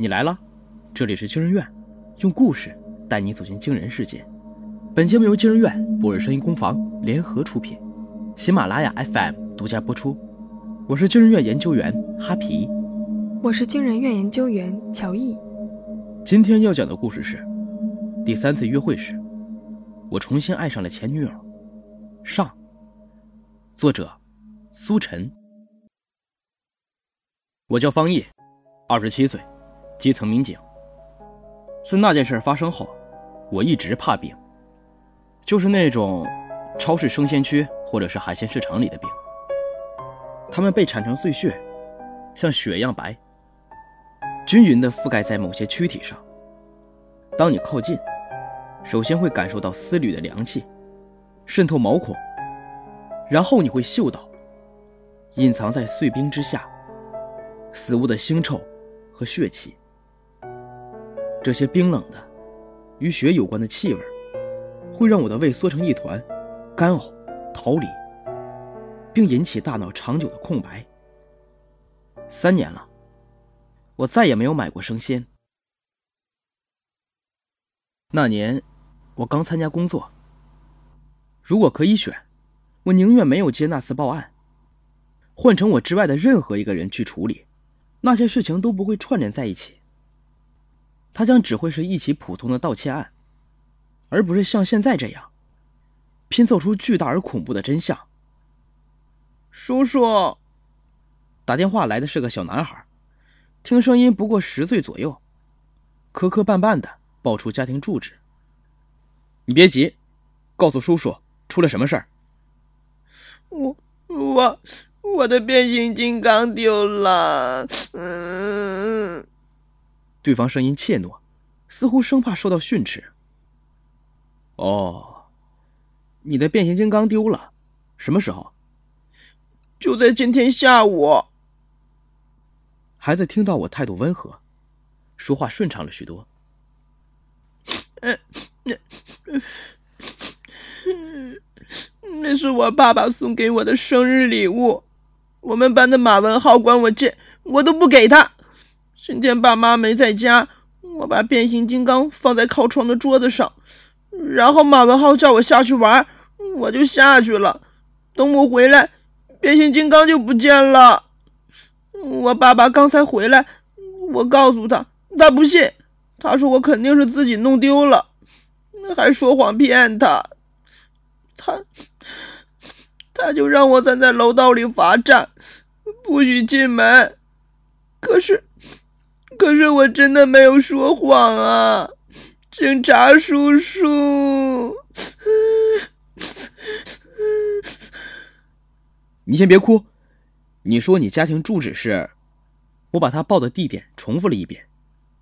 你来了，这里是惊人院，用故事带你走进惊人世界。本节目由惊人院、博尔声音工坊联合出品，喜马拉雅 FM 独家播出。我是惊人院研究员哈皮，我是惊人院研究员乔毅。今天要讲的故事是第三次约会时，我重新爱上了前女友。上，作者苏晨。我叫方毅，二十七岁。基层民警。自那件事发生后，我一直怕病，就是那种超市生鲜区或者是海鲜市场里的病。它们被铲成碎屑，像雪一样白，均匀地覆盖在某些躯体上。当你靠近，首先会感受到丝缕的凉气渗透毛孔，然后你会嗅到隐藏在碎冰之下死物的腥臭和血气。这些冰冷的、与血有关的气味，会让我的胃缩成一团，干呕、逃离，并引起大脑长久的空白。三年了，我再也没有买过生鲜。那年，我刚参加工作。如果可以选，我宁愿没有接那次报案，换成我之外的任何一个人去处理，那些事情都不会串联在一起。他将只会是一起普通的盗窃案，而不是像现在这样拼凑出巨大而恐怖的真相。叔叔，打电话来的是个小男孩，听声音不过十岁左右，磕磕绊绊的报出家庭住址。你别急，告诉叔叔出了什么事儿。我我我的变形金刚丢了，嗯。对方声音怯懦，似乎生怕受到训斥。哦，你的变形金刚丢了，什么时候？就在今天下午。孩子听到我态度温和，说话顺畅了许多。那是我爸爸送给我的生日礼物，我们班的马文浩管我借，我都不给他。今天爸妈没在家，我把变形金刚放在靠窗的桌子上，然后马文浩叫我下去玩，我就下去了。等我回来，变形金刚就不见了。我爸爸刚才回来，我告诉他，他不信，他说我肯定是自己弄丢了，还说谎骗他。他他就让我站在楼道里罚站，不许进门。可是。可是我真的没有说谎啊，警察叔叔！你先别哭，你说你家庭住址是？我把他报的地点重复了一遍，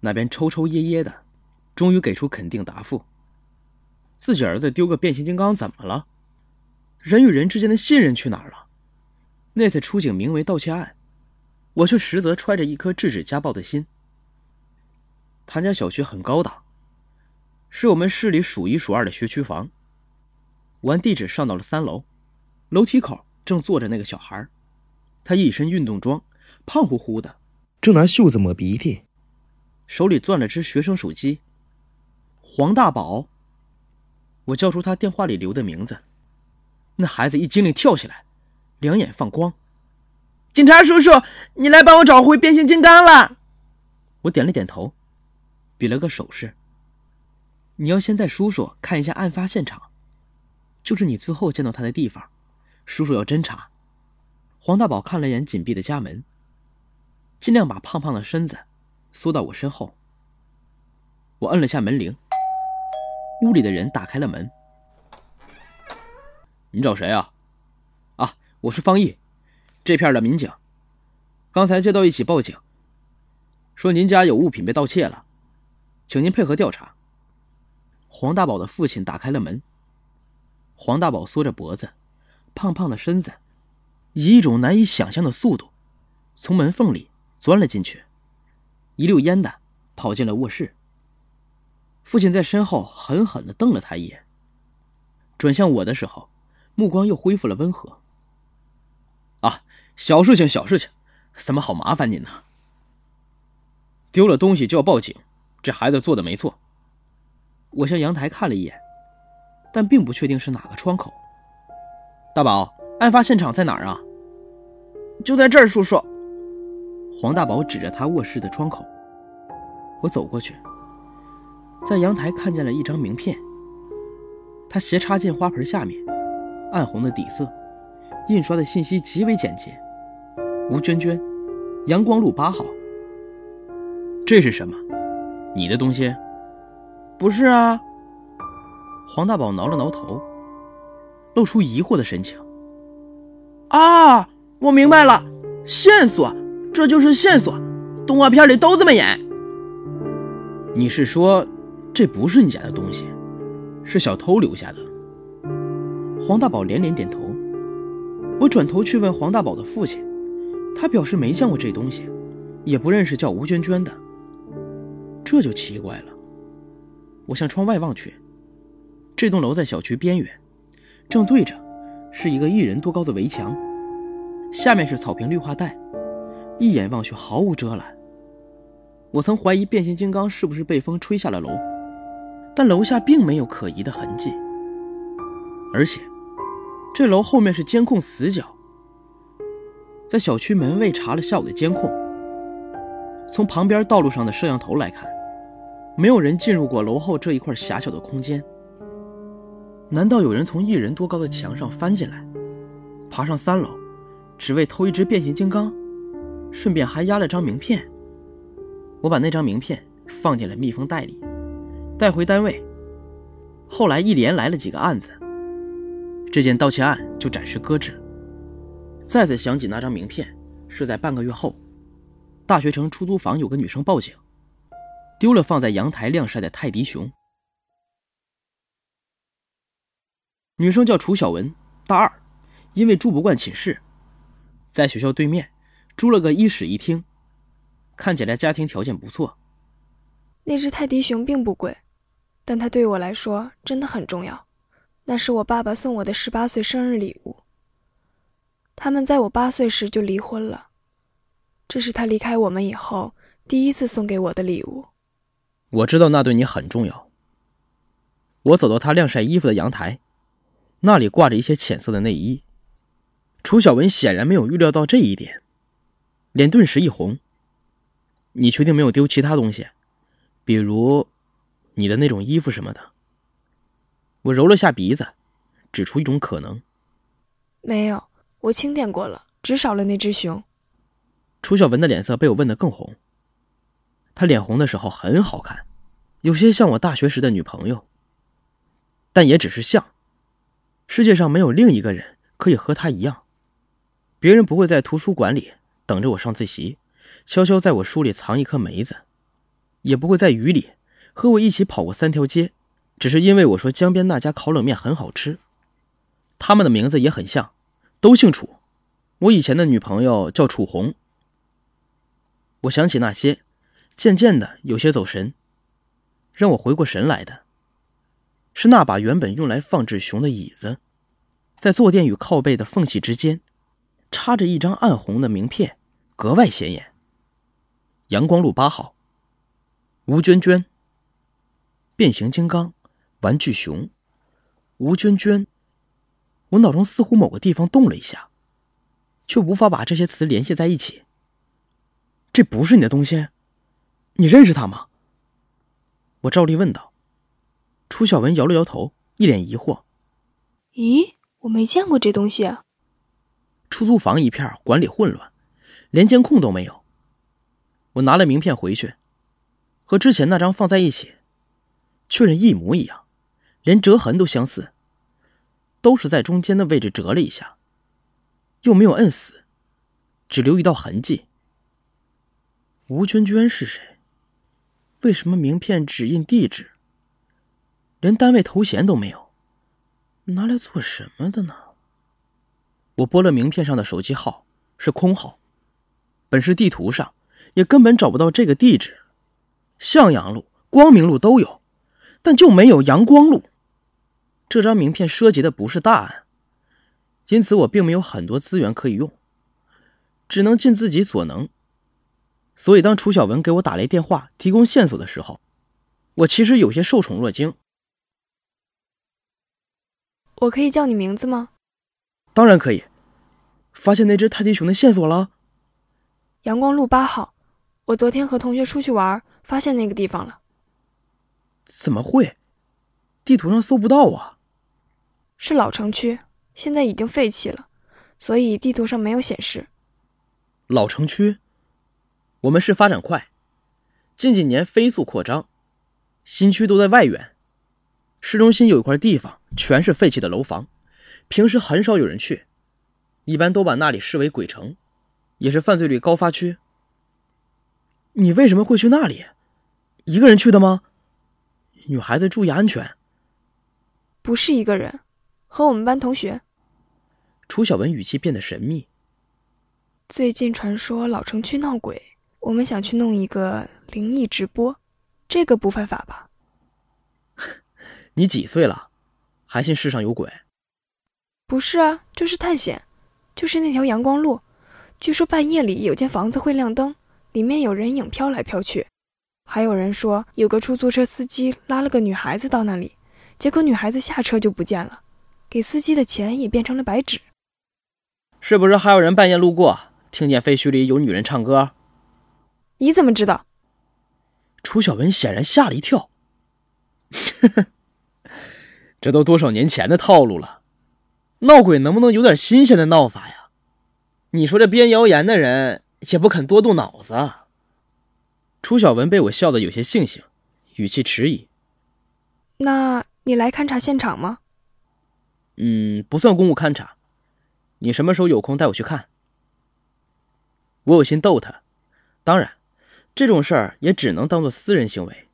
那边抽抽噎噎的，终于给出肯定答复。自己儿子丢个变形金刚怎么了？人与人之间的信任去哪儿了？那次出警名为盗窃案，我却实则揣着一颗制止家暴的心。他家小区很高档，是我们市里数一数二的学区房。我按地址上到了三楼，楼梯口正坐着那个小孩，他一身运动装，胖乎乎的，正拿袖子抹鼻涕，手里攥着只学生手机。黄大宝。我叫出他电话里留的名字，那孩子一激灵跳起来，两眼放光。警察叔叔，你来帮我找回变形金刚了。我点了点头。比了个手势。你要先带叔叔看一下案发现场，就是你最后见到他的地方。叔叔要侦查。黄大宝看了眼紧闭的家门，尽量把胖胖的身子缩到我身后。我摁了下门铃，屋里的人打开了门。你找谁啊？啊，我是方毅，这片的民警。刚才接到一起报警，说您家有物品被盗窃了。请您配合调查。黄大宝的父亲打开了门。黄大宝缩着脖子，胖胖的身子，以一种难以想象的速度，从门缝里钻了进去，一溜烟的跑进了卧室。父亲在身后狠狠的瞪了他一眼，转向我的时候，目光又恢复了温和。啊，小事情，小事情，怎么好麻烦您呢？丢了东西就要报警，这孩子做的没错。我向阳台看了一眼，但并不确定是哪个窗口。大宝，案发现场在哪儿啊？就在这儿，叔叔。黄大宝指着他卧室的窗口。我走过去，在阳台看见了一张名片。它斜插进花盆下面，暗红的底色，印刷的信息极为简洁。吴娟娟，阳光路八号。这是什么？你的东西？不是啊。黄大宝挠了挠头，露出疑惑的神情。啊，我明白了，线索，这就是线索。动画片里都这么演。你是说，这不是你家的东西，是小偷留下的？黄大宝连连点头。我转头去问黄大宝的父亲，他表示没见过这东西，也不认识叫吴娟娟的。这就奇怪了。我向窗外望去，这栋楼在小区边缘，正对着是一个一人多高的围墙，下面是草坪绿化带，一眼望去毫无遮拦。我曾怀疑变形金刚是不是被风吹下了楼，但楼下并没有可疑的痕迹，而且这楼后面是监控死角。在小区门卫查了下午的监控，从旁边道路上的摄像头来看。没有人进入过楼后这一块狭小的空间。难道有人从一人多高的墙上翻进来，爬上三楼，只为偷一只变形金刚，顺便还压了张名片？我把那张名片放进了密封袋里，带回单位。后来一连来了几个案子，这件盗窃案就暂时搁置。再次想起那张名片，是在半个月后，大学城出租房有个女生报警。丢了放在阳台晾晒的泰迪熊。女生叫楚小文，大二，因为住不惯寝室，在学校对面租了个一室一厅，看起来家庭条件不错。那只泰迪熊并不贵，但它对我来说真的很重要。那是我爸爸送我的十八岁生日礼物。他们在我八岁时就离婚了，这是他离开我们以后第一次送给我的礼物。我知道那对你很重要。我走到他晾晒衣服的阳台，那里挂着一些浅色的内衣。楚小文显然没有预料到这一点，脸顿时一红。你确定没有丢其他东西，比如你的那种衣服什么的？我揉了下鼻子，指出一种可能。没有，我清点过了，只少了那只熊。楚小文的脸色被我问得更红。他脸红的时候很好看，有些像我大学时的女朋友。但也只是像，世界上没有另一个人可以和他一样。别人不会在图书馆里等着我上自习，悄悄在我书里藏一颗梅子，也不会在雨里和我一起跑过三条街，只是因为我说江边那家烤冷面很好吃。他们的名字也很像，都姓楚。我以前的女朋友叫楚红。我想起那些。渐渐的有些走神，让我回过神来的，是那把原本用来放置熊的椅子，在坐垫与靠背的缝隙之间，插着一张暗红的名片，格外显眼。阳光路八号。吴娟娟。变形金刚，玩具熊，吴娟娟。我脑中似乎某个地方动了一下，却无法把这些词联系在一起。这不是你的东西。你认识他吗？我照例问道。楚小文摇了摇头，一脸疑惑。咦，我没见过这东西啊。出租房一片，管理混乱，连监控都没有。我拿了名片回去，和之前那张放在一起，确认一模一样，连折痕都相似，都是在中间的位置折了一下，又没有摁死，只留一道痕迹。吴娟娟是谁？为什么名片只印地址，连单位头衔都没有？拿来做什么的呢？我拨了名片上的手机号，是空号。本市地图上也根本找不到这个地址，向阳路、光明路都有，但就没有阳光路。这张名片涉及的不是大案，因此我并没有很多资源可以用，只能尽自己所能，所以当楚小文给我打来电话提供线索的时候，我其实有些受宠若惊。我可以叫你名字吗？当然可以。发现那只泰迪熊的线索了。阳光路八号，我昨天和同学出去玩，发现那个地方了。怎么会？地图上搜不到啊。是老城区，现在已经废弃了，所以地图上没有显示。老城区，我们市发展快，近几年飞速扩张，新区都在外缘。市中心有一块地方，全是废弃的楼房，平时很少有人去。一般都把那里视为鬼城，也是犯罪率高发区。你为什么会去那里？一个人去的吗？女孩子注意安全。不是一个人，和我们班同学。楚小文语气变得神秘。最近传说老城区闹鬼，我们想去弄一个灵异直播，这个不犯法吧？你几岁了，还信世上有鬼？不是啊，就是探险。就是那条阳光路，据说半夜里有间房子会亮灯，里面有人影飘来飘去。还有人说有个出租车司机拉了个女孩子到那里，结果女孩子下车就不见了，给司机的钱也变成了白纸。是不是还有人半夜路过，听见废墟里有女人唱歌？你怎么知道？楚小文显然吓了一跳。这都多少年前的套路了。闹鬼能不能有点新鲜的闹法呀？你说这编谣言的人也不肯多动脑子。楚小文被我笑得有些悻悻，语气迟疑。那你来勘察现场吗？嗯，不算公务勘察。你什么时候有空带我去看？我有心逗他，当然，这种事儿也只能当做私人行为。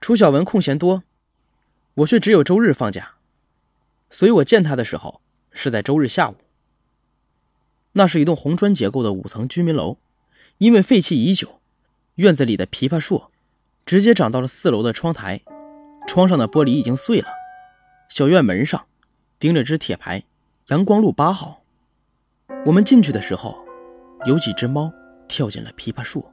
楚小文空闲多，我却只有周日放假。所以我见他的时候是在周日下午。那是一栋红砖结构的五层居民楼，因为废弃已久，院子里的枇杷树直接长到了四楼的窗台，窗上的玻璃已经碎了。小院门上钉着只铁牌：“阳光路八号。”我们进去的时候，有几只猫跳进了枇杷树，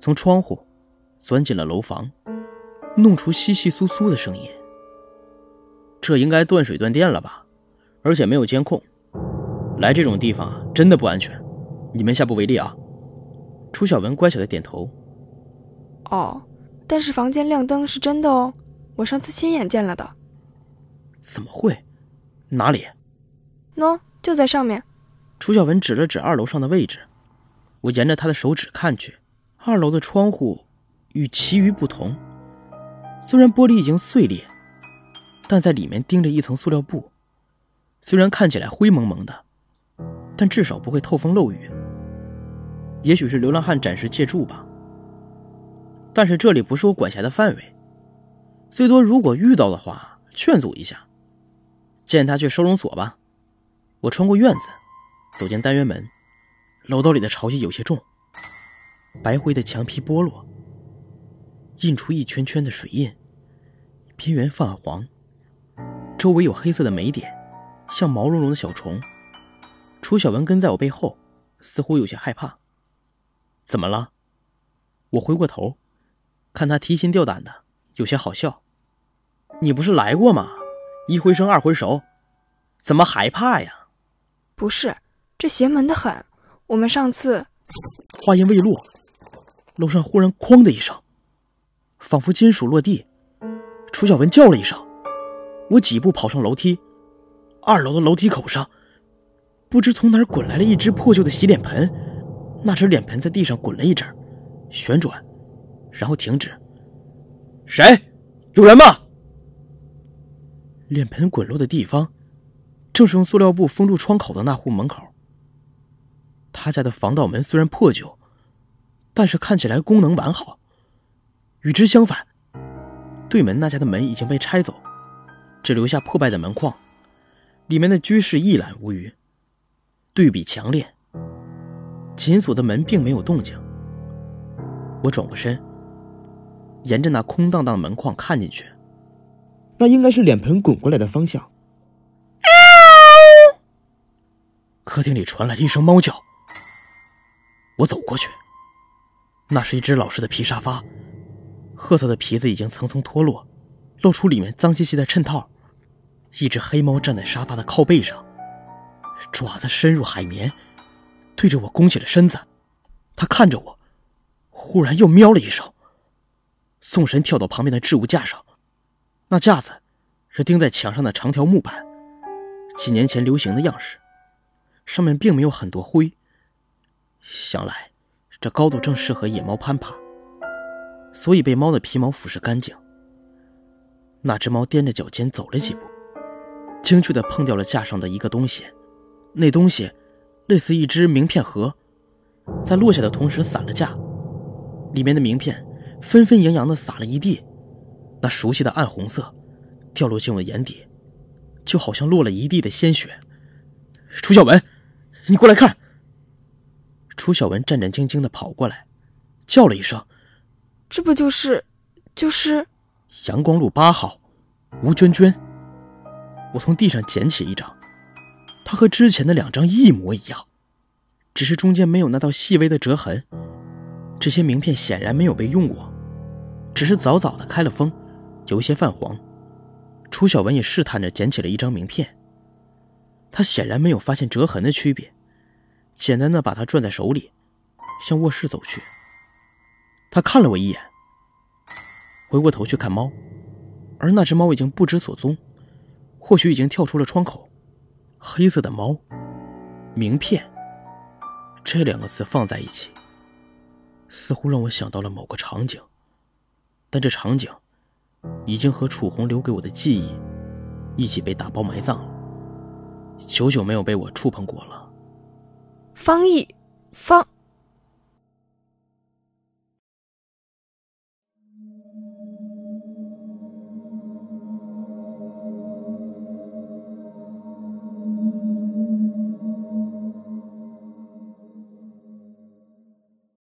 从窗户钻进了楼房，弄出窸窸窣窣的声音。这应该断水断电了吧，而且没有监控。来这种地方啊，真的不安全，你们下不为例啊。楚小文乖巧的点头。哦，但是房间亮灯是真的哦，我上次亲眼见了的。怎么会？哪里？喏，就在上面。楚小文指了指二楼上的位置。我沿着他的手指看去，二楼的窗户与其余不同，虽然玻璃已经碎裂。但在里面钉着一层塑料布，虽然看起来灰蒙蒙的，但至少不会透风漏雨。也许是流浪汉暂时借住吧。但是这里不是我管辖的范围，最多如果遇到的话劝阻一下，见他去收容所吧。我穿过院子，走进单元门，楼道里的潮气有些重，白灰的墙皮剥落，印出一圈圈的水印，边缘泛黄。周围有黑色的霉点，像毛茸茸的小虫。楚小文跟在我背后，似乎有些害怕。怎么了？我回过头，看他提心吊胆的，有些好笑。你不是来过吗？一回生二回熟，怎么还怕呀？不是，这邪门的很。我们上次……话音未落，楼上忽然“哐”的一声，仿佛金属落地。楚小文叫了一声。我几步跑上楼梯，二楼的楼梯口上，不知从哪儿滚来了一只破旧的洗脸盆。那只脸盆在地上滚了一阵，旋转，然后停止。谁？有人吗？脸盆滚落的地方，正是用塑料布封住窗口的那户门口。他家的防盗门虽然破旧，但是看起来功能完好。与之相反，对门那家的门已经被拆走。只留下破败的门框，里面的居室一览无余。对比强烈，紧锁的门并没有动静。我转过身，沿着那空荡荡的门框看进去，那应该是脸盆滚过来的方向。客厅里传来了一声猫叫。我走过去，那是一只老式的皮沙发，褐色的皮子已经层层脱落，露出里面脏兮兮的衬套。一只黑猫站在沙发的靠背上，爪子深入海绵，对着我弓起了身子。它看着我，忽然又喵了一声。宋神跳到旁边的置物架上，那架子是钉在墙上的长条木板，几年前流行的样式，上面并没有很多灰。想来，这高度正适合野猫攀爬，所以被猫的皮毛腐蚀干净。那只猫踮着脚尖走了几步，精确地碰掉了架上的一个东西，那东西类似一只名片盒，在落下的同时散了架，里面的名片纷纷扬扬地洒了一地，那熟悉的暗红色掉落进我眼底，就好像落了一地的鲜血。楚小文，你过来看。楚小文战战兢兢的跑过来，叫了一声：“这不就是，就是阳光路八号，吴娟娟。”我从地上捡起一张，它和之前的两张一模一样，只是中间没有那道细微的折痕。这些名片显然没有被用过，只是早早的开了封，有些泛黄。楚小文也试探着捡起了一张名片，他显然没有发现折痕的区别。简单的把它攥在手里，向卧室走去。他看了我一眼，回过头去看猫，而那只猫已经不知所踪，或许已经跳出了窗口。黑色的猫，名片，这两个字放在一起，似乎让我想到了某个场景，但这场景已经和楚红留给我的记忆一起被打包埋葬了，久久没有被我触碰过了。方毅，方，